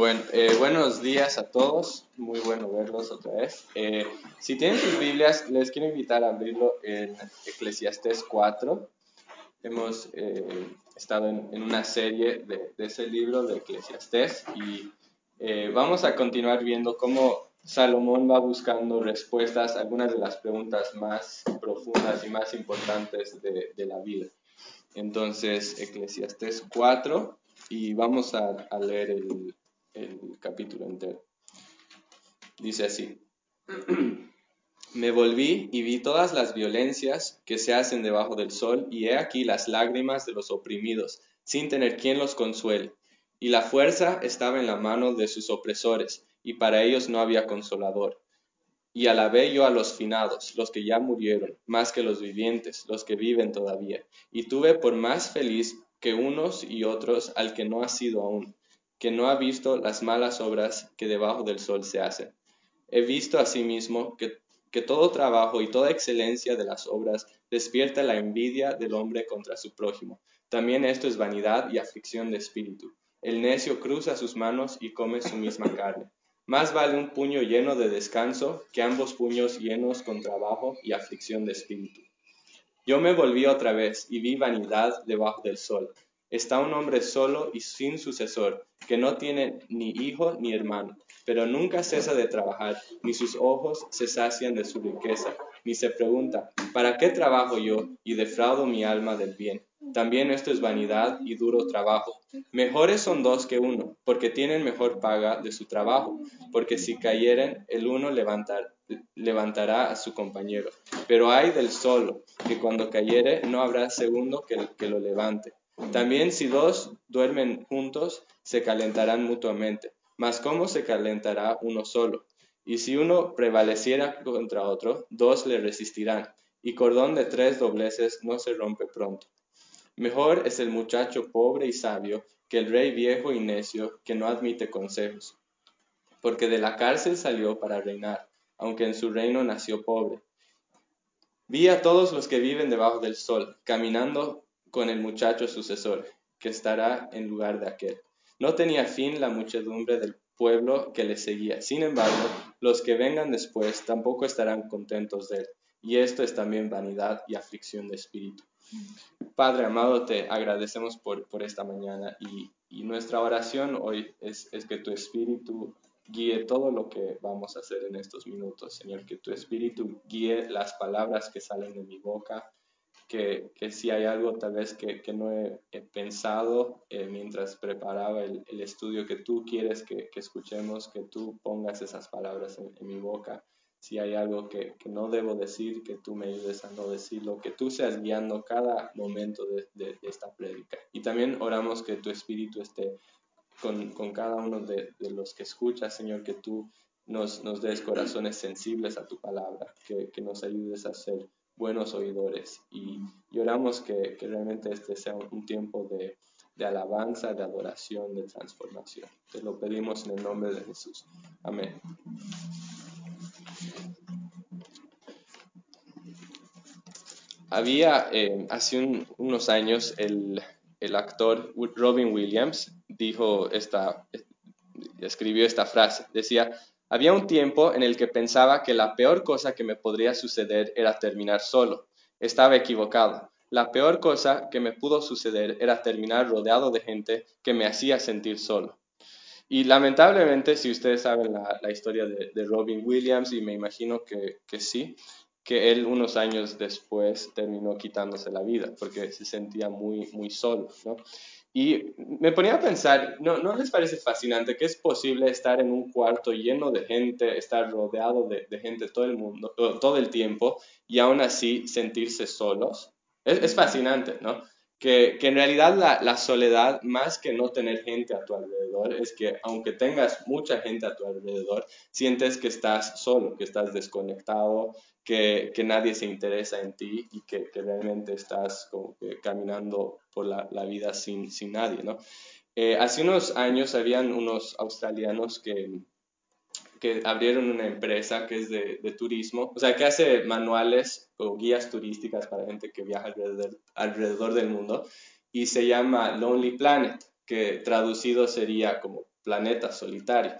Bueno, eh, buenos días a todos, muy bueno verlos otra vez. Eh, si tienen sus Biblias, les quiero invitar a abrirlo en Eclesiastés 4. Hemos eh, estado en, una serie de, ese libro de Eclesiastés y vamos a continuar viendo cómo Salomón va buscando respuestas a algunas de las preguntas más profundas y más importantes de, de la vida. Entonces, Eclesiastés 4 y vamos a, a leer el, el capítulo entero. Dice así, me volví y vi todas las violencias que se hacen debajo del sol, y he aquí las lágrimas de los oprimidos, sin tener quien los consuele. Y la fuerza estaba en la mano de sus opresores, y para ellos no había consolador. Y alabé yo a los finados, los que ya murieron, más que los vivientes, los que viven todavía. Y tuve por más feliz que unos y otros al que no ha sido aún que no ha visto las malas obras que debajo del sol se hacen. He visto asimismo que, que todo trabajo y toda excelencia de las obras despierta la envidia del hombre contra su prójimo. También esto es vanidad y aflicción de espíritu. El necio cruza sus manos y come su misma carne. Más vale un puño lleno de descanso que ambos puños llenos con trabajo y aflicción de espíritu. Yo me volví otra vez y vi vanidad debajo del sol está un hombre solo y sin sucesor, que no tiene ni hijo ni hermano, pero nunca cesa de trabajar, ni sus ojos se sacian de su riqueza, ni se pregunta, ¿para qué trabajo yo y defraudo mi alma del bien? También esto es vanidad y duro trabajo. Mejores son dos que uno, porque tienen mejor paga de su trabajo, porque si cayeren, el uno levantar, levantará a su compañero. Pero hay del solo, que cuando cayere no habrá segundo que lo levante. También si dos duermen juntos, se calentarán mutuamente. Mas ¿cómo se calentará uno solo? Y si uno prevaleciera contra otro, dos le resistirán, y cordón de tres dobleces no se rompe pronto. Mejor es el muchacho pobre y sabio que el rey viejo y necio que no admite consejos. Porque de la cárcel salió para reinar, aunque en su reino nació pobre. Vi a todos los que viven debajo del sol, caminando con el muchacho sucesor, que estará en lugar de aquel. No tenía fin la muchedumbre del pueblo que le seguía. Sin embargo, los que vengan después tampoco estarán contentos de él. Y esto es también vanidad y aflicción de espíritu. Padre amado, te agradecemos por, por esta mañana y, y, nuestra oración hoy es, es que tu espíritu guíe todo lo que vamos a hacer en estos minutos, Señor, que tu espíritu guíe las palabras que salen de mi boca, que, que si hay algo tal vez que, que no he, pensado eh, mientras preparaba el, estudio que tú quieres que, que, escuchemos, que tú pongas esas palabras en, mi boca. Si hay algo que, no debo decir, que tú me ayudes a no decirlo, que tú seas guiando cada momento de, de, esta prédica. Y también oramos que tu espíritu esté con, con cada uno de, de, los que escuchas, Señor, que tú nos, nos des corazones sensibles a tu palabra, que, que nos ayudes a ser buenos oidores y lloramos que, realmente este sea un tiempo de, de, alabanza, de adoración, de transformación. Te lo pedimos en el nombre de Jesús. Amén. Había eh, hace unos años el, el, actor Robin Williams dijo esta, escribió esta frase. Decía, había un tiempo en el que pensaba que la peor cosa que me podría suceder era terminar solo. Estaba equivocado. La peor cosa que me pudo suceder era terminar rodeado de gente que me hacía sentir solo. Y lamentablemente, si ustedes saben la, historia de, Robin Williams, y me imagino que, que sí, que él unos años después terminó quitándose la vida porque se sentía muy, muy solo. ¿no? Y me ponía a pensar, ¿no, ¿no les parece fascinante que es posible estar en un cuarto lleno de gente, estar rodeado de, gente todo el mundo, todo el tiempo y aún así sentirse solos? Es fascinante, ¿no? Que, que, en realidad la, la, soledad, más que no tener gente a tu alrededor, es que aunque tengas mucha gente a tu alrededor, sientes que estás solo, que estás desconectado, que, que nadie se interesa en ti y que, que realmente estás como caminando por la, la vida sin, sin, nadie, ¿no? Eh, hace unos años habían unos australianos que, que abrieron una empresa que es de, de, turismo, o sea, que hace manuales o guías turísticas para gente que viaja alrededor, alrededor del mundo y se llama Lonely Planet, que traducido sería como planeta solitario.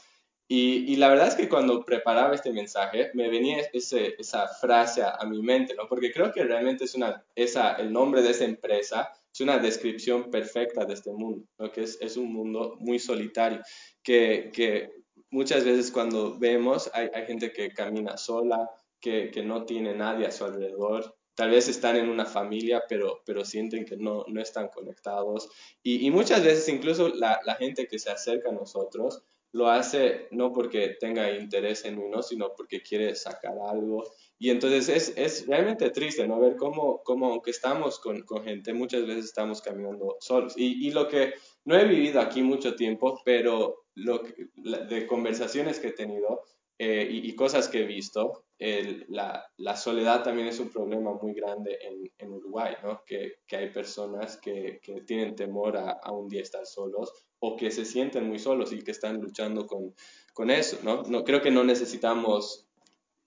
Y, la verdad es que cuando preparaba este mensaje me venía ese, esa frase a, mi mente, ¿no? Porque creo que realmente es una, esa, el nombre de esa empresa es una descripción perfecta de este mundo, ¿no? Que es, es un mundo muy solitario, que, que muchas veces cuando vemos hay, hay gente que camina sola, que, que, no tiene nadie a su alrededor, tal vez están en una familia, pero, pero sienten que no, no están conectados. Y, y muchas veces incluso la, la, gente que se acerca a nosotros lo hace no porque tenga interés en uno, sino porque quiere sacar algo. Y entonces es, es realmente triste, ¿no? Ver cómo, cómo aunque estamos con, con, gente, muchas veces estamos caminando solos. Y, y, lo que no he vivido aquí mucho tiempo, pero lo de conversaciones que he tenido eh, y, y, cosas que he visto, el, la, la, soledad también es un problema muy grande en, en Uruguay, ¿no? Que, que, hay personas que, que tienen temor a, a, un día estar solos o que se sienten muy solos y que están luchando con, con eso, ¿no? ¿no? Creo que no necesitamos,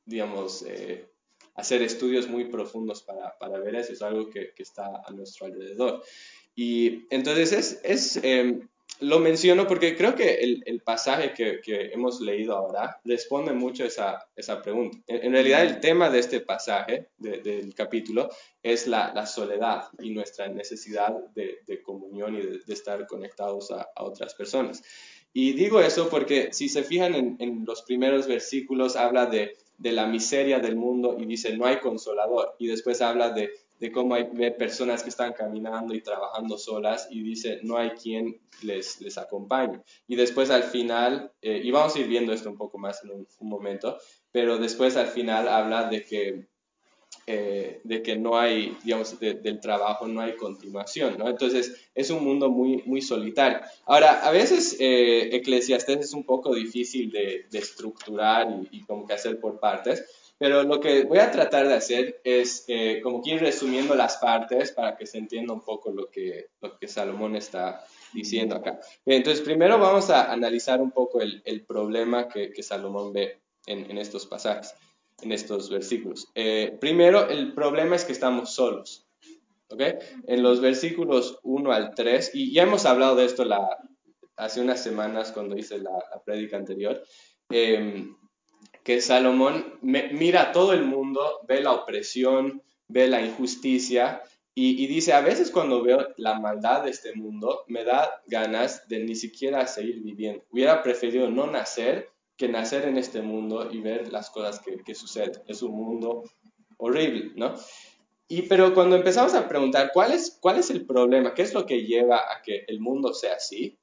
digamos, eh, hacer estudios muy profundos para, para, ver eso, es algo que, que, está a nuestro alrededor. Y entonces es, es eh, lo menciono porque creo que el, el pasaje que, que, hemos leído ahora responde mucho a esa, esa pregunta. En, realidad el tema de este pasaje, de, del capítulo, es la, la, soledad y nuestra necesidad de, de comunión y de, estar conectados a, a, otras personas. Y digo eso porque si se fijan en, en los primeros versículos, habla de la miseria del mundo y dice, no hay consolador. Y después habla de de cómo hay personas que están caminando y trabajando solas y dice, no hay quien les, les acompañe. Y después al final, eh, y vamos a ir viendo esto un poco más en un, momento, pero después al final habla de que, eh, de que no hay, digamos, de, del trabajo no hay continuación, ¿no? Entonces es un mundo muy, muy solitario. Ahora, a veces eh, Eclesiastes es un poco difícil de, de estructurar y, y como que hacer por partes, pero lo que voy a tratar de hacer es eh, como que ir resumiendo las partes para que se entienda un poco lo que, lo que Salomón está diciendo acá. Entonces, primero vamos a analizar un poco el, el problema que, que, Salomón ve en, en, estos pasajes, en estos versículos. Eh, primero, el problema es que estamos solos. ¿okay? En los versículos 1 al 3, y ya hemos hablado de esto la, hace unas semanas cuando hice la, la prédica anterior, eh, que Salomón mira a todo el mundo, ve la opresión, ve la injusticia y, y, dice, a veces cuando veo la maldad de este mundo, me da ganas de ni siquiera seguir viviendo. Hubiera preferido no nacer que nacer en este mundo y ver las cosas que, que suceden. Es un mundo horrible, ¿no? Y pero cuando empezamos a preguntar, ¿cuál es, ¿cuál es el problema? ¿Qué es lo que lleva a que el mundo sea así?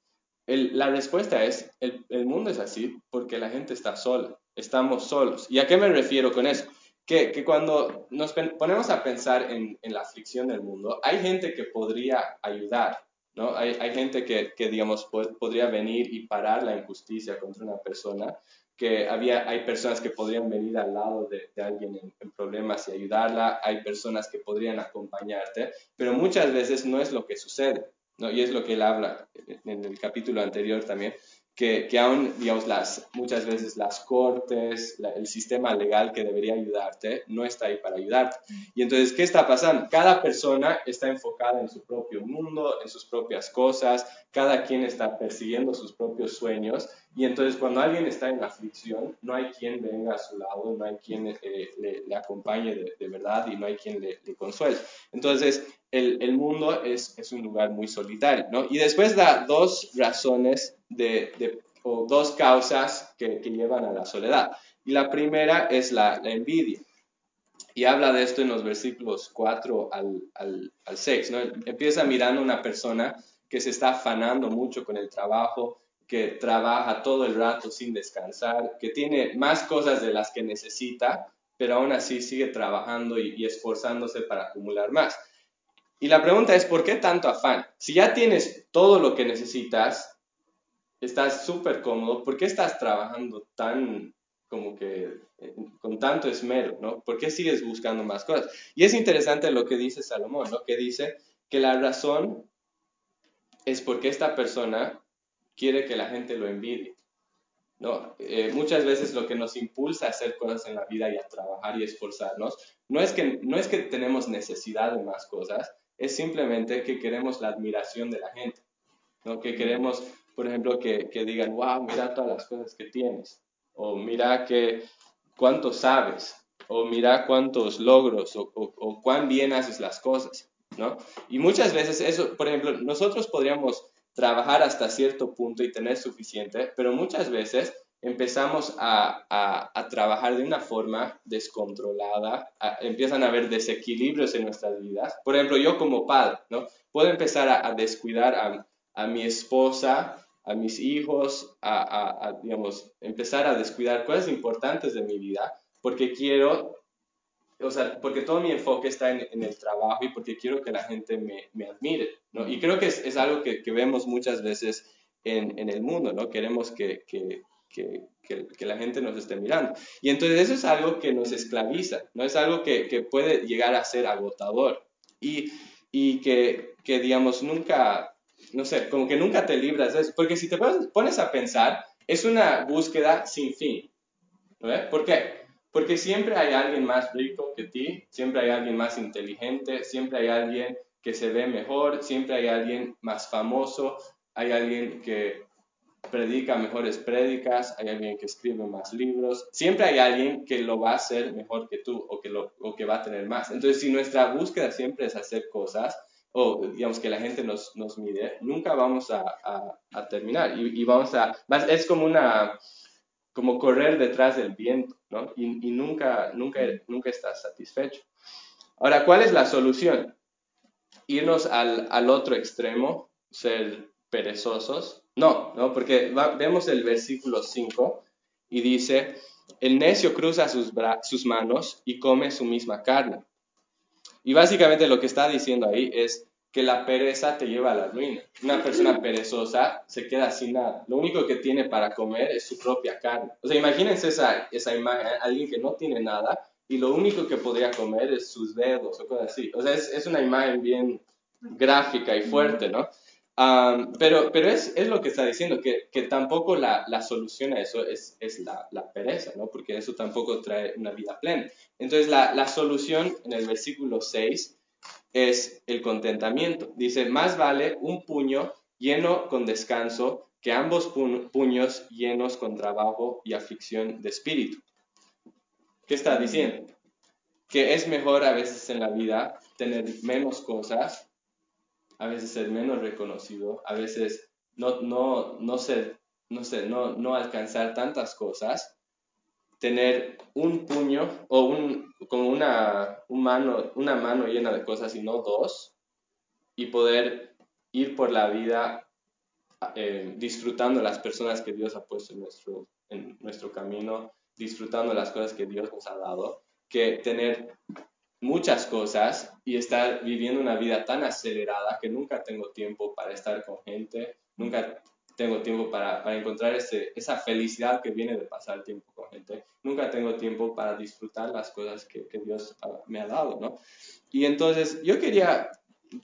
El, la respuesta es, el, el mundo es así porque la gente está sola estamos solos. ¿Y a qué me refiero con eso? Que, que cuando nos ponemos a pensar en, en, la aflicción del mundo, hay gente que podría ayudar, ¿no? Hay, hay gente que, que digamos, podría venir y parar la injusticia contra una persona, que había, hay personas que podrían venir al lado de, alguien en, en, problemas y ayudarla, hay personas que podrían acompañarte, pero muchas veces no es lo que sucede, ¿no? Y es lo que él habla en el capítulo anterior también, que, que aún, digamos, las, muchas veces las cortes, la, el sistema legal que debería ayudarte, no está ahí para ayudarte. Y entonces, ¿qué está pasando? Cada persona está enfocada en su propio mundo, en sus propias cosas, cada quien está persiguiendo sus propios sueños, y entonces cuando alguien está en aflicción, no hay quien venga a su lado, no hay quien eh, le, le, acompañe de, de, verdad y no hay quien le, le consuele. Entonces, el, el mundo es, es, un lugar muy solitario, ¿no? Y después da dos razones de, dos causas que, llevan a la soledad. Y la primera es la, envidia. Y habla de esto en los versículos 4 al, al, al 6, ¿no? Empieza mirando a una persona que se está afanando mucho con el trabajo, que trabaja todo el rato sin descansar, que tiene más cosas de las que necesita, pero aún así sigue trabajando y esforzándose para acumular más. Y la pregunta es, ¿por qué tanto afán? Si ya tienes todo lo que necesitas, estás súper cómodo, ¿por qué estás trabajando tan como que eh, con tanto esmero, ¿no? ¿Por qué sigues buscando más cosas? Y es interesante lo que dice Salomón, ¿no? Que dice que la razón es porque esta persona quiere que la gente lo envidie. ¿no? Eh, muchas veces lo que nos impulsa a hacer cosas en la vida y a trabajar y esforzarnos no es que, no es que tenemos necesidad de más cosas, es simplemente que queremos la admiración de la gente, ¿no? que queremos por ejemplo, que, que digan, wow, mira todas las cosas que tienes, o mira que cuánto sabes, o mira cuántos logros, o, o, cuán bien haces las cosas, ¿no? Y muchas veces eso, por ejemplo, nosotros podríamos trabajar hasta cierto punto y tener suficiente, pero muchas veces empezamos a, a, trabajar de una forma descontrolada, empiezan a haber desequilibrios en nuestras vidas. Por ejemplo, yo como padre, ¿no? Puedo empezar a, descuidar a, a, mi esposa, a mis hijos, a, digamos, empezar a descuidar cosas importantes de mi vida porque quiero, o sea, porque todo mi enfoque está en, el trabajo y porque quiero que la gente me, me admire, ¿no? Y creo que es, es algo que, que, vemos muchas veces en, en, el mundo, ¿no? Queremos que, que que, la gente nos esté mirando. Y entonces eso es algo que nos esclaviza, ¿no? Es algo que, puede llegar a ser agotador y, y que, digamos, nunca, no sé, como que nunca te libras de eso. Porque si te pones a pensar, es una búsqueda sin fin. ¿no? ¿Por qué? Porque siempre hay alguien más rico que ti, siempre hay alguien más inteligente, siempre hay alguien que se ve mejor, siempre hay alguien más famoso, hay alguien que predica mejores prédicas, hay alguien que escribe más libros, siempre hay alguien que lo va a hacer mejor que tú o que, lo, o que va a tener más. Entonces, si nuestra búsqueda siempre es hacer cosas, o digamos que la gente nos, nos mide, nunca vamos a, a, terminar y, y, vamos a, es como una, como correr detrás del viento, ¿no? Y, y nunca, nunca, nunca estás satisfecho. Ahora, ¿cuál es la solución? Irnos al, al otro extremo, ser perezosos, no, no, porque vemos el versículo 5 y dice, el necio cruza sus, sus manos y come su misma carne. Y básicamente lo que está diciendo ahí es que la pereza te lleva a la ruina. Una persona perezosa se queda sin nada. Lo único que tiene para comer es su propia carne. O sea, imagínense esa, esa imagen, alguien que no tiene nada y lo único que podría comer es sus dedos o cosas así. O sea, es, es una imagen bien gráfica y fuerte, ¿no? Pero pero es, es, lo que está diciendo, que, que tampoco la, la, solución a eso es, es la, pereza, ¿no? Porque eso tampoco trae una vida plena. Entonces, la, la solución en el versículo 6 es el contentamiento. Dice, más vale un puño lleno con descanso que ambos puños llenos con trabajo y aflicción de espíritu. ¿Qué está diciendo? Que es mejor a veces en la vida tener menos cosas a veces ser menos reconocido, a veces no, no, no ser, no sé, no, no alcanzar tantas cosas, tener un puño o un, como una, un mano, una mano llena de cosas y no dos, y poder ir por la vida eh, disfrutando las personas que Dios ha puesto en nuestro, en nuestro camino, disfrutando las cosas que Dios nos ha dado, que tener muchas cosas y estar viviendo una vida tan acelerada que nunca tengo tiempo para estar con gente, nunca tengo tiempo para, para encontrar ese, esa felicidad que viene de pasar tiempo con gente, nunca tengo tiempo para disfrutar las cosas que, que Dios me ha dado, ¿no? Y entonces yo quería,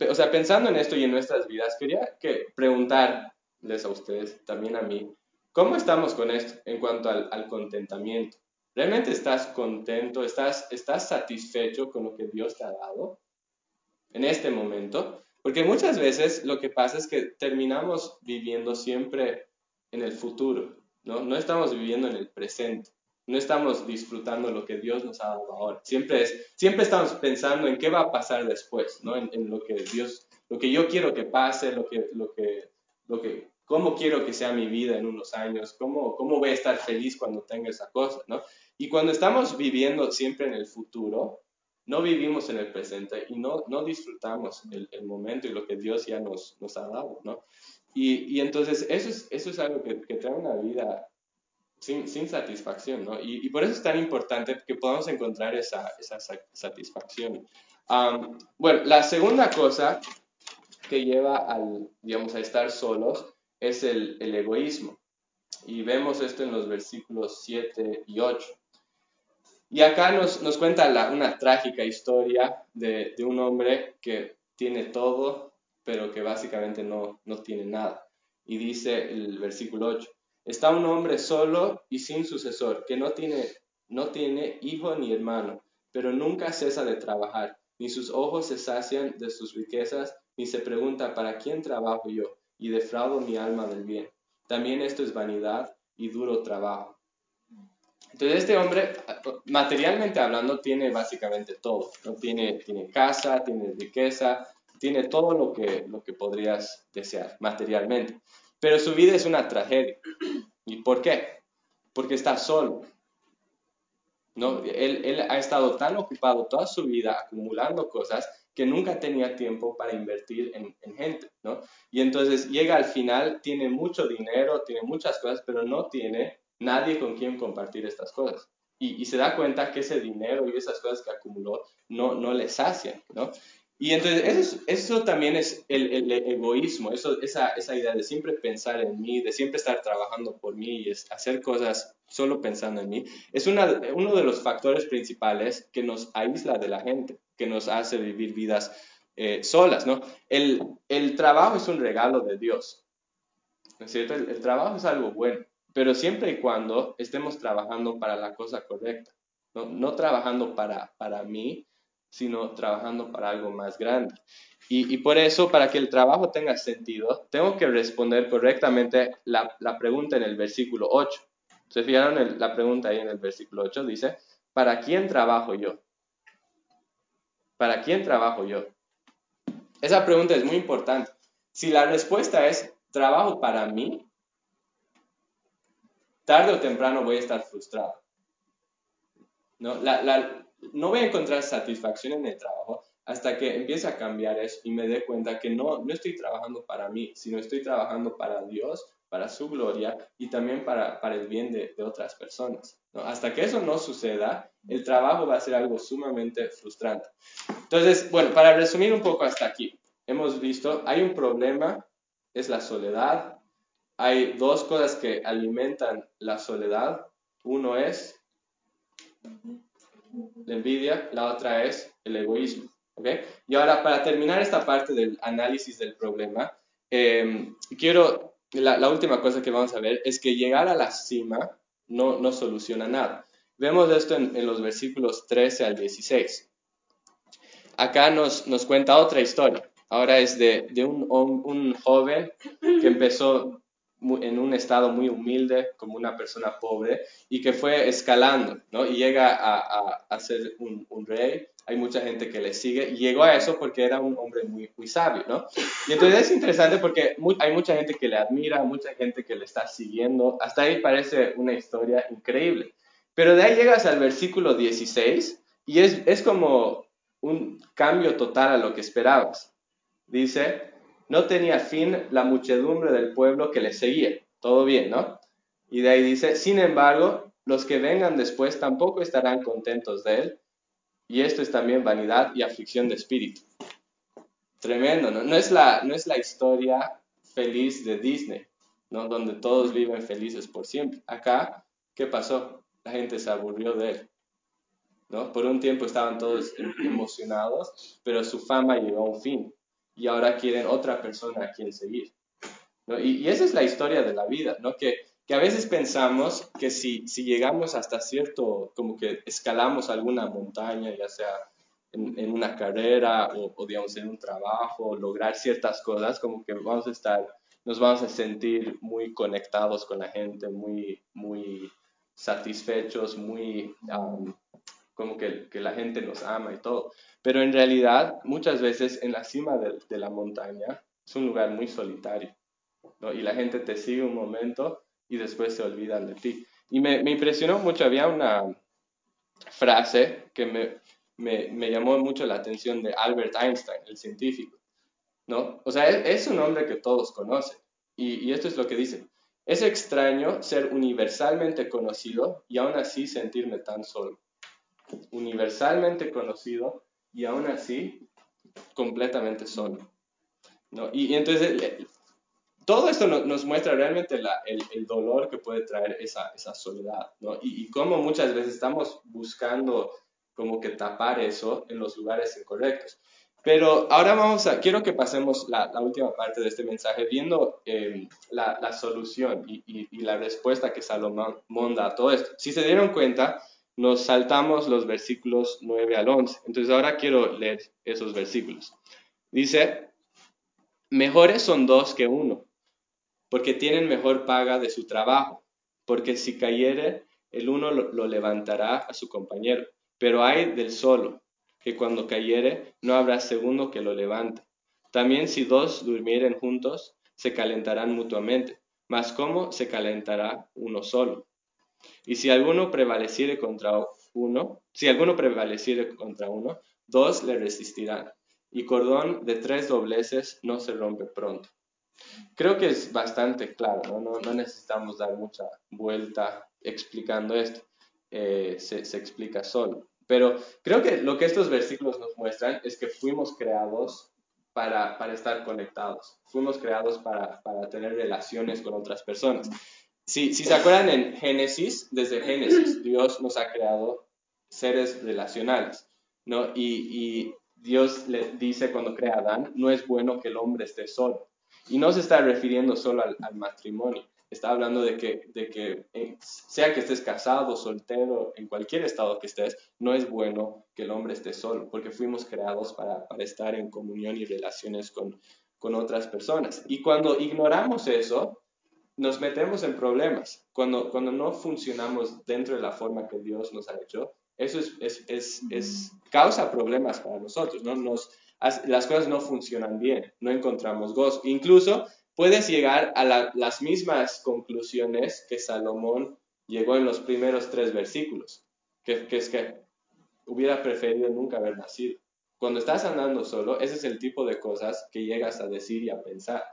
o sea, pensando en esto y en nuestras vidas, quería que preguntarles a ustedes, también a mí, ¿cómo estamos con esto en cuanto al contentamiento? ¿Realmente estás contento? ¿Estás, ¿Estás satisfecho con lo que Dios te ha dado en este momento? Porque muchas veces lo que pasa es que terminamos viviendo siempre en el futuro, ¿no? No estamos viviendo en el presente, no estamos disfrutando lo que Dios nos ha dado ahora. Siempre, es, siempre estamos pensando en qué va a pasar después, ¿no? En, lo que Dios, lo que yo quiero que pase, lo que, lo que, lo que cómo quiero que sea mi vida en unos años, cómo, cómo voy a estar feliz cuando tenga esa cosa, ¿no? Y cuando estamos viviendo siempre en el futuro, no vivimos en el presente y no, no disfrutamos el, el momento y lo que Dios ya nos, nos ha dado, ¿no? Y, y, entonces eso es, eso es algo que, que trae una vida sin, sin satisfacción, ¿no? Y, y, por eso es tan importante que podamos encontrar esa, esa satisfacción. bueno, la segunda cosa que lleva al, digamos, a estar solos es el, el egoísmo. Y vemos esto en los versículos 7 y 8. Y acá nos, nos cuenta una trágica historia de, de, un hombre que tiene todo, pero que básicamente no, no tiene nada. Y dice el versículo 8, está un hombre solo y sin sucesor, que no tiene, no tiene hijo ni hermano, pero nunca cesa de trabajar, ni sus ojos se sacian de sus riquezas, ni se pregunta, ¿para quién trabajo yo? Y defraudo mi alma del bien. también esto es vanidad y duro trabajo. Entonces este hombre, materialmente hablando, tiene básicamente todo. ¿no? Tiene, tiene casa, tiene riqueza, tiene todo lo que, lo que podrías desear materialmente. Pero su vida es una tragedia. ¿Y por qué? Porque está solo. ¿no? Él, él, ha estado tan ocupado toda su vida acumulando cosas que nunca tenía tiempo para invertir en, en, gente, ¿no? Y entonces llega al final, tiene mucho dinero, tiene muchas cosas, pero no tiene nadie con quien compartir estas cosas. Y, se da cuenta que ese dinero y esas cosas que acumuló no, no le sacian, ¿no? Y entonces eso, eso también es el, egoísmo, eso, esa, esa, idea de siempre pensar en mí, de siempre estar trabajando por mí y hacer cosas solo pensando en mí, es una, uno de los factores principales que nos aísla de la gente, que nos hace vivir vidas eh, solas, ¿no? El, el, trabajo es un regalo de Dios, ¿no es cierto? El trabajo es algo bueno, pero siempre y cuando estemos trabajando para la cosa correcta, no, no trabajando para, para mí, sino trabajando para algo más grande. Y, y, por eso, para que el trabajo tenga sentido, tengo que responder correctamente la, la pregunta en el versículo 8. ¿Se fijaron en la pregunta ahí en el versículo 8? Dice, ¿para quién trabajo yo? ¿Para quién trabajo yo? Esa pregunta es muy importante. Si la respuesta es, trabajo para mí, tarde o temprano voy a estar frustrado. ¿No? La, la, no voy a encontrar satisfacción en el trabajo hasta que empiece a cambiar eso y me dé cuenta que no, no estoy trabajando para mí, sino estoy trabajando para Dios, para su gloria y también para, para el bien de, otras personas. ¿no? Hasta que eso no suceda, el trabajo va a ser algo sumamente frustrante. Entonces, bueno, para resumir un poco hasta aquí, hemos visto, hay un problema, es la soledad. Hay dos cosas que alimentan la soledad. Uno es la envidia, la otra es el egoísmo. ¿okay? Y ahora, para terminar esta parte del análisis del problema, eh, quiero, la, la, última cosa que vamos a ver es que llegar a la cima no, no soluciona nada. Vemos esto en, en, los versículos 13 al 16. Acá nos, nos cuenta otra historia. Ahora es de, de un, un joven que empezó en un estado muy humilde, como una persona pobre, y que fue escalando, ¿no? Y llega a, a, a ser un, un, rey, hay mucha gente que le sigue, y llegó a eso porque era un hombre muy, muy sabio, ¿no? Y entonces es interesante porque hay mucha gente que le admira, mucha gente que le está siguiendo, hasta ahí parece una historia increíble. Pero de ahí llegas al versículo 16 y es, es como un cambio total a lo que esperabas. Dice, no tenía fin la muchedumbre del pueblo que le seguía. Todo bien, ¿no? Y de ahí dice, sin embargo, los que vengan después tampoco estarán contentos de él, y esto es también vanidad y aflicción de espíritu. Tremendo, ¿no? No es la, no es la historia feliz de Disney, ¿no? Donde todos viven felices por siempre. Acá, ¿qué pasó? La gente se aburrió de él, ¿no? Por un tiempo estaban todos emocionados, pero su fama llegó a un fin y ahora quieren otra persona a quien seguir. Y, y, esa es la historia de la vida, ¿no? que, que a veces pensamos que si, si, llegamos hasta cierto, como que escalamos alguna montaña, ya sea en, en una carrera o, o, digamos, en un trabajo, lograr ciertas cosas, como que vamos a estar, nos vamos a sentir muy conectados con la gente, muy, muy satisfechos, muy... Como que, que, la gente nos ama y todo. Pero en realidad, muchas veces en la cima de, de la montaña es un lugar muy solitario. ¿no? Y la gente te sigue un momento y después se olvidan de ti. Y me, me impresionó mucho, había una frase que me, me, me, llamó mucho la atención de Albert Einstein, el científico. ¿no? O sea, es, es un hombre que todos conocen. Y, y esto es lo que dice. Es extraño ser universalmente conocido y aún así sentirme tan solo universalmente conocido y aún así completamente solo. ¿no? Y, y entonces todo esto no, nos muestra realmente la, el, el, dolor que puede traer esa, esa soledad ¿no? y, y cómo muchas veces estamos buscando como que tapar eso en los lugares incorrectos. Pero ahora vamos a, quiero que pasemos la, la última parte de este mensaje viendo eh, la, la, solución y, y, y, la respuesta que Salomón da a todo esto. Si se dieron cuenta, nos saltamos los versículos 9 al 11. Entonces ahora quiero leer esos versículos. Dice, mejores son dos que uno, porque tienen mejor paga de su trabajo, porque si cayere, el uno lo, levantará a su compañero, pero hay del solo, que cuando cayere, no habrá segundo que lo levante. También si dos durmieren juntos, se calentarán mutuamente, mas ¿cómo se calentará uno solo? Y si alguno prevaleciere contra uno, si alguno prevaleciere contra uno, dos le resistirán, y cordón de tres dobleces no se rompe pronto. Creo que es bastante claro, no, no, necesitamos dar mucha vuelta explicando esto, eh, se, se explica solo. Pero creo que lo que estos versículos nos muestran es que fuimos creados para, para estar conectados, fuimos creados para, para, tener relaciones con otras personas. Si, se acuerdan en Génesis, desde Génesis, Dios nos ha creado seres relacionales, ¿no? Y, y Dios le dice cuando crea a Adán, no es bueno que el hombre esté solo. Y no se está refiriendo solo al, matrimonio, está hablando de que, de que eh, sea que estés casado, soltero, en cualquier estado que estés, no es bueno que el hombre esté solo, porque fuimos creados para, para estar en comunión y relaciones con, con otras personas. Y cuando ignoramos eso, nos metemos en problemas. Cuando, cuando no funcionamos dentro de la forma que Dios nos ha hecho, eso es, es, es, es causa problemas para nosotros, ¿no? Nos, las cosas no funcionan bien, no encontramos gozo. Incluso puedes llegar a las mismas conclusiones que Salomón llegó en los primeros tres versículos, que, es que hubiera preferido nunca haber nacido. Cuando estás andando solo, ese es el tipo de cosas que llegas a decir y a pensar.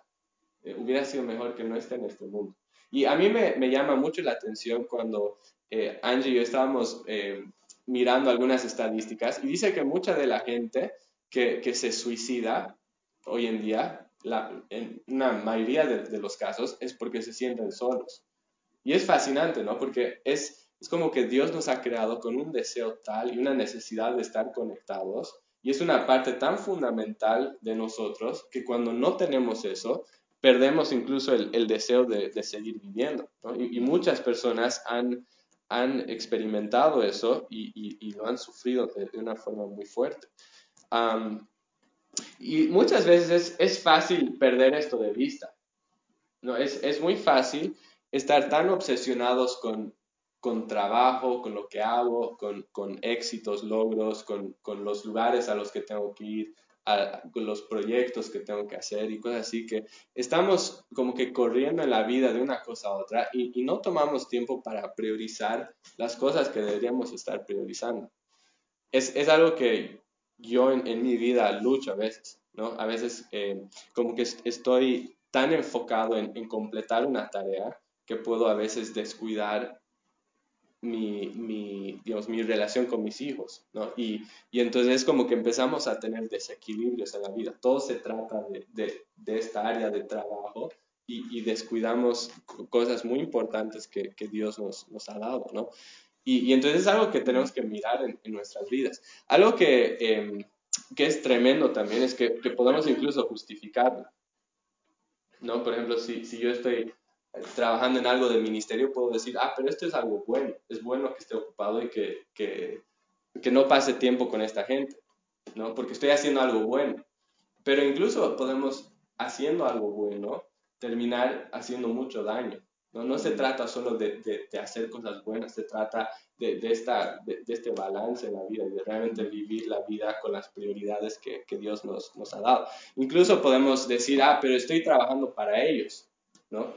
Eh, hubiera sido mejor que no esté en este mundo. Y a mí me, llama mucho la atención cuando eh, Angie y yo estábamos eh, mirando algunas estadísticas y dice que mucha de la gente que, se suicida hoy en día, en una mayoría de, los casos, es porque se sienten solos. Y es fascinante, ¿no? Porque es, es como que Dios nos ha creado con un deseo tal y una necesidad de estar conectados. Y es una parte tan fundamental de nosotros que cuando no tenemos eso, perdemos incluso el, deseo de, seguir viviendo. Y, muchas personas han, experimentado eso y, lo han sufrido de, una forma muy fuerte y muchas veces es, fácil perder esto de vista. ¿no? Es, muy fácil estar tan obsesionados con, trabajo, con lo que hago, con, con éxitos, logros, con, los lugares a los que tengo que ir, con los proyectos que tengo que hacer y cosas así, que estamos como que corriendo en la vida de una cosa a otra y, y no tomamos tiempo para priorizar las cosas que deberíamos estar priorizando. Es, es algo que yo en, mi vida lucho a veces, ¿no? A veces eh, como que estoy tan enfocado en, completar una tarea que puedo a veces descuidar mi, mi, digamos, mi relación con mis hijos, ¿no? Y, y, entonces es como que empezamos a tener desequilibrios en la vida. Todo se trata de, de, esta área de trabajo y, y, descuidamos cosas muy importantes que, que Dios nos, nos, ha dado, ¿no? Y, entonces es algo que tenemos que mirar en, nuestras vidas. Algo que, em, que, es tremendo también es que, que, podemos incluso justificarlo. ¿no? Por ejemplo, si, si yo estoy trabajando en algo del ministerio, puedo decir, ah, pero esto es algo bueno, es bueno que esté ocupado y que, que, que no pase tiempo con esta gente, ¿no? Porque estoy haciendo algo bueno. Pero incluso podemos, haciendo algo bueno, terminar haciendo mucho daño. No, no se trata solo de, de, hacer cosas buenas, se trata de, esta, de, este balance en la vida y de realmente vivir la vida con las prioridades que, que Dios nos, nos, ha dado. Incluso podemos decir, ah, pero estoy trabajando para ellos, ¿no?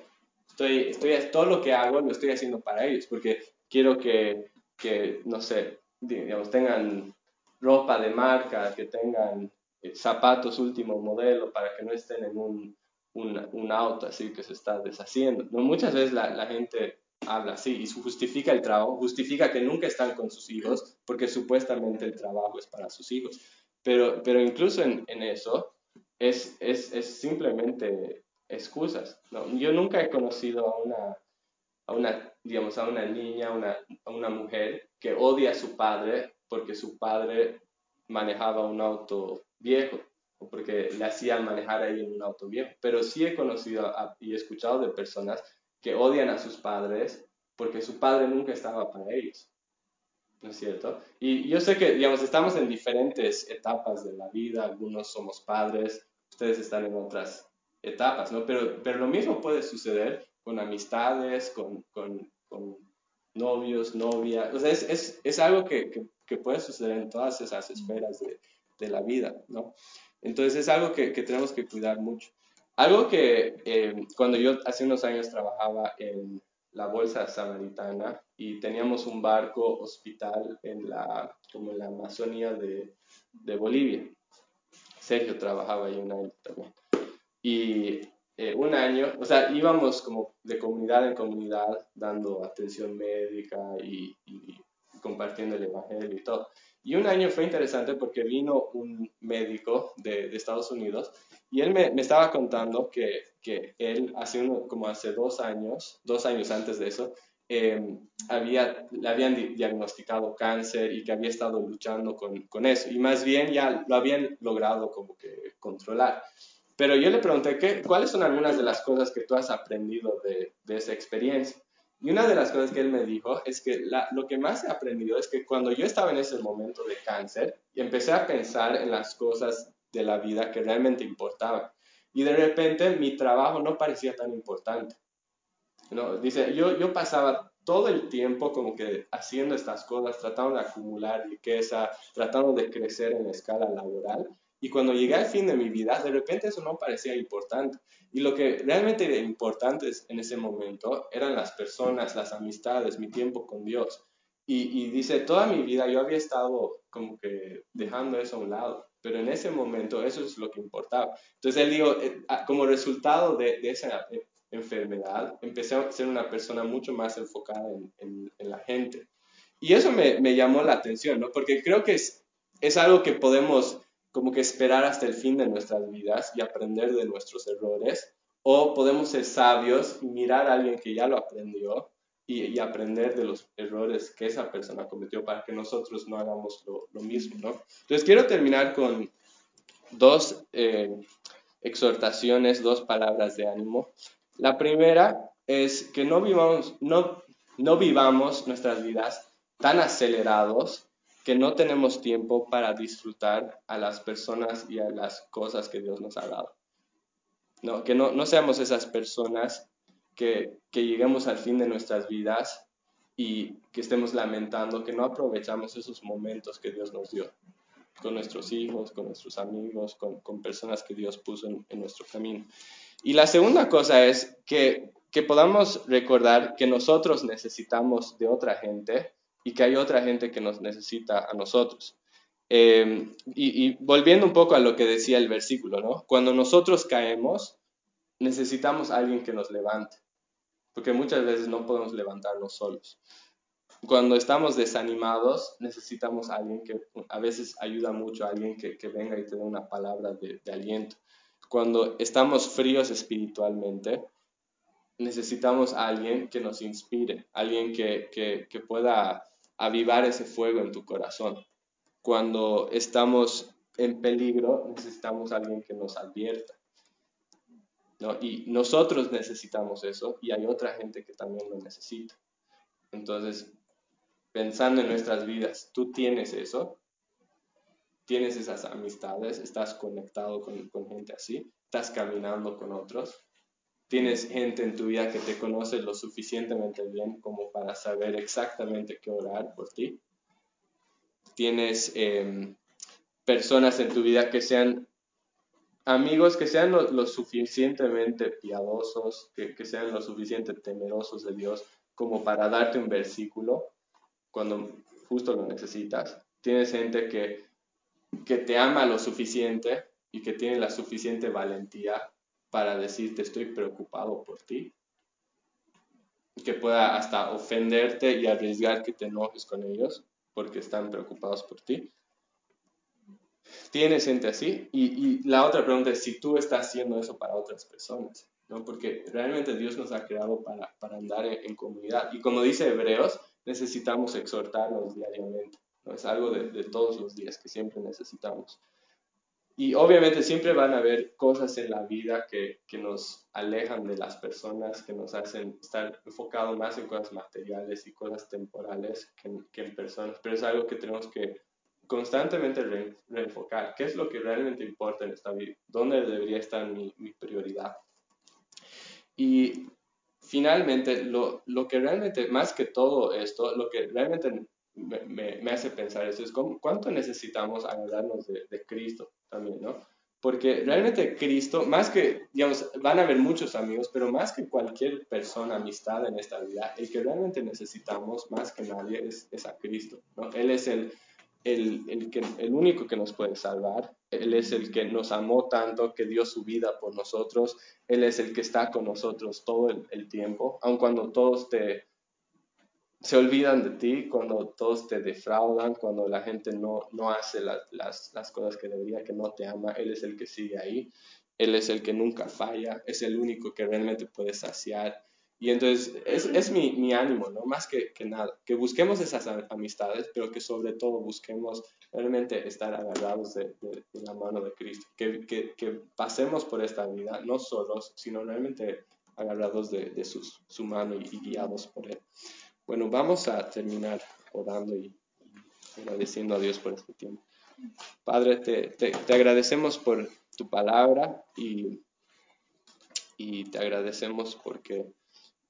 Estoy, estoy, todo lo que hago lo estoy haciendo para ellos, porque quiero que, que no sé, digamos, tengan ropa de marca, que tengan eh, zapatos último modelo, para que no estén en un un, auto así que se está deshaciendo. ¿no? Muchas veces la, la, gente habla así y justifica el trabajo, justifica que nunca están con sus hijos porque supuestamente el trabajo es para sus hijos. Pero, pero incluso en, en eso es, es, es, simplemente excusas. ¿no? Yo nunca he conocido a una, a una, digamos, a una niña, una, a una mujer que odia a su padre porque su padre manejaba un auto viejo o porque le hacían manejar ahí en un auto viejo. Pero sí he conocido y escuchado de personas que odian a sus padres porque su padre nunca estaba para ellos. ¿No es cierto? Y yo sé que, digamos, estamos en diferentes etapas de la vida, algunos somos padres, ustedes están en otras etapas, ¿no? Pero, pero lo mismo puede suceder con amistades, con, con, con novios, novias, o sea, es, es, es algo que, que, que, puede suceder en todas esas esferas de, de la vida, ¿no? Entonces es algo que, que tenemos que cuidar mucho. Algo que eh, cuando yo hace unos años trabajaba en la Bolsa Samaritana y teníamos un barco hospital en la, como en la Amazonía de, de Bolivia. Sergio trabajaba ahí un año también. Y eh, un año, o sea, íbamos como de comunidad en comunidad dando atención médica y, y compartiendo el Evangelio y todo. Y un año fue interesante porque vino un médico de, de Estados Unidos y él me, me estaba contando que, que, él hace uno, como hace dos años, dos años antes de eso, eh, había, le habían diagnosticado cáncer y que había estado luchando con, con, eso. Y más bien ya lo habían logrado como que controlar. Pero yo le pregunté, ¿qué, ¿cuáles son algunas de las cosas que tú has aprendido de, de esa experiencia? Y una de las cosas que él me dijo es que lo que más he aprendido es que cuando yo estaba en ese momento de cáncer y empecé a pensar en las cosas de la vida que realmente importaban. Y de repente mi trabajo no parecía tan importante. ¿no? Dice, yo, yo pasaba todo el tiempo como que haciendo estas cosas, tratando de acumular riqueza, tratando de crecer en la escala laboral. Y cuando llegué al fin de mi vida, de repente eso no parecía importante. Y lo que realmente era importante en ese momento eran las personas, las amistades, mi tiempo con Dios. Y, y, dice, toda mi vida yo había estado como que dejando eso a un lado pero en ese momento eso es lo que importaba. Entonces él dijo, eh, como resultado de, de esa eh, enfermedad, empecé a ser una persona mucho más enfocada en, en, en la gente. Y eso me, me, llamó la atención, ¿no? Porque creo que es, es algo que podemos como que esperar hasta el fin de nuestras vidas y aprender de nuestros errores, o podemos ser sabios y mirar a alguien que ya lo aprendió y, aprender de los errores que esa persona cometió para que nosotros no hagamos lo, lo mismo, ¿no? Entonces quiero terminar con dos eh, exhortaciones, dos palabras de ánimo. La primera es que no vivamos, no, no vivamos nuestras vidas tan acelerados que no tenemos tiempo para disfrutar a las personas y a las cosas que Dios nos ha dado. No, que no, no seamos esas personas que, que lleguemos al fin de nuestras vidas y que estemos lamentando que no aprovechamos esos momentos que Dios nos dio con nuestros hijos, con nuestros amigos, con, con personas que Dios puso en, en, nuestro camino. Y la segunda cosa es que, que podamos recordar que nosotros necesitamos de otra gente y que hay otra gente que nos necesita a nosotros. Eh, y, volviendo un poco a lo que decía el versículo, ¿no? Cuando nosotros caemos, necesitamos a alguien que nos levante porque muchas veces no podemos levantarnos solos. Cuando estamos desanimados, necesitamos a alguien que a veces ayuda mucho, a alguien que, que venga y te dé una palabra de, aliento. Cuando estamos fríos espiritualmente, necesitamos a alguien que nos inspire, alguien que, que, pueda avivar ese fuego en tu corazón. Cuando estamos en peligro, necesitamos alguien que nos advierta. ¿no? Y nosotros necesitamos eso y hay otra gente que también lo necesita. Entonces, pensando en nuestras vidas, tú tienes eso, tienes esas amistades, estás conectado con, con gente así, estás caminando con otros, tienes gente en tu vida que te conoce lo suficientemente bien como para saber exactamente qué orar por ti. Tienes eh, personas en tu vida que sean amigos que sean lo, suficientemente piadosos, que, que, sean lo suficientemente temerosos de Dios como para darte un versículo cuando justo lo necesitas. Tienes gente que, que te ama lo suficiente y que tiene la suficiente valentía para decirte estoy preocupado por ti. Que pueda hasta ofenderte y arriesgar que te enojes con ellos porque están preocupados por ti tienes gente así. Y, y, la otra pregunta es si tú estás haciendo eso para otras personas, ¿no? Porque realmente Dios nos ha creado para, para andar en, comunidad. Y como dice Hebreos, necesitamos exhortarnos diariamente, ¿no? Es algo de, de todos los días que siempre necesitamos. Y obviamente siempre van a haber cosas en la vida que, que, nos alejan de las personas, que nos hacen estar enfocados más en cosas materiales y cosas temporales que, que en personas, pero es algo que tenemos que constantemente reenfocar. Qué es lo que realmente importa en esta vida, dónde debería estar mi, prioridad. Y finalmente, lo, lo, que realmente, más que todo esto, lo que realmente me, me, hace pensar eso es cuánto necesitamos agarrarnos de, de Cristo también, ¿no? Porque realmente Cristo, más que, digamos, van a haber muchos amigos, pero más que cualquier persona, amistad en esta vida, el que realmente necesitamos más que nadie es, es a Cristo, ¿no? Él es el, el, el, que, el único que nos puede salvar, Él es el que nos amó tanto, que dio su vida por nosotros, Él es el que está con nosotros todo el, el tiempo, aun cuando todos te, se olvidan de ti cuando todos te defraudan, cuando la gente no, no hace las, las, cosas que debería, que no te ama, Él es el que sigue ahí, Él es el que nunca falla, es el único que realmente puede saciar. Y entonces es, es mi, mi, ánimo, ¿no? Más que, que, nada, que busquemos esas amistades, pero que sobre todo busquemos realmente estar agarrados de, de, la mano de Cristo, que, que, que, pasemos por esta vida no solos, sino realmente agarrados de, su, su mano y guiados por Él. Bueno, vamos a terminar orando y, agradeciendo a Dios por este tiempo. Padre, te, te, agradecemos por tu palabra y, y te agradecemos porque,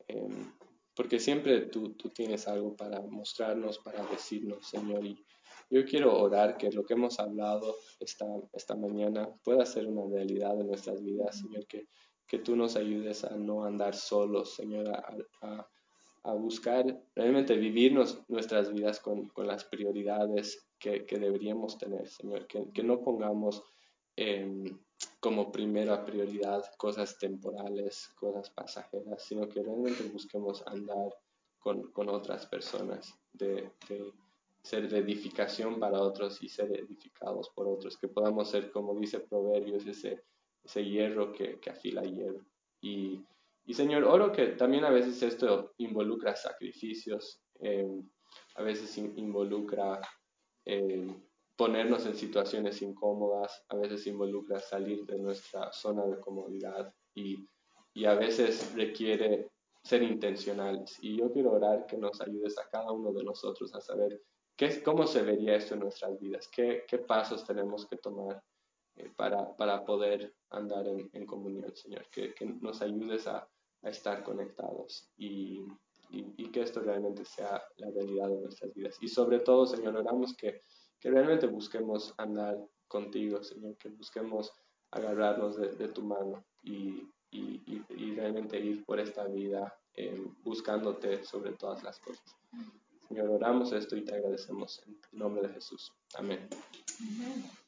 em, porque siempre tú, tú, tienes algo para mostrarnos, para decirnos, Señor. Y yo quiero orar que lo que hemos hablado esta, esta mañana pueda ser una realidad en nuestras vidas, Señor, que, que tú nos ayudes a no andar solos, Señor, a buscar realmente vivir nuestras vidas con, con, las prioridades que, que, deberíamos tener, Señor, que, que no pongamos em, como primera prioridad cosas temporales, cosas pasajeras, sino que realmente busquemos andar con, con otras personas, de, de, ser de edificación para otros y ser edificados por otros, que podamos ser, como dice Proverbios, ese, ese hierro que, que afila hierro. Y, y Señor, oro que también a veces esto involucra sacrificios, em, a veces involucra em, ponernos en situaciones incómodas, a veces involucra salir de nuestra zona de comodidad y, y a veces requiere ser intencionales. Y yo quiero orar que nos ayudes a cada uno de nosotros a saber qué, cómo se vería esto en nuestras vidas, qué, qué pasos tenemos que tomar eh, para, para, poder andar en, en comunión, Señor, que, que nos ayudes a a estar conectados y, y, que esto realmente sea la realidad de nuestras vidas. Y sobre todo, Señor, oramos que, que realmente busquemos andar contigo, Señor, que busquemos agarrarnos de, tu mano y, y, y, realmente ir por esta vida eh, buscándote sobre todas las cosas. Señor, oramos esto y te agradecemos en el nombre de Jesús. Amén. Amén.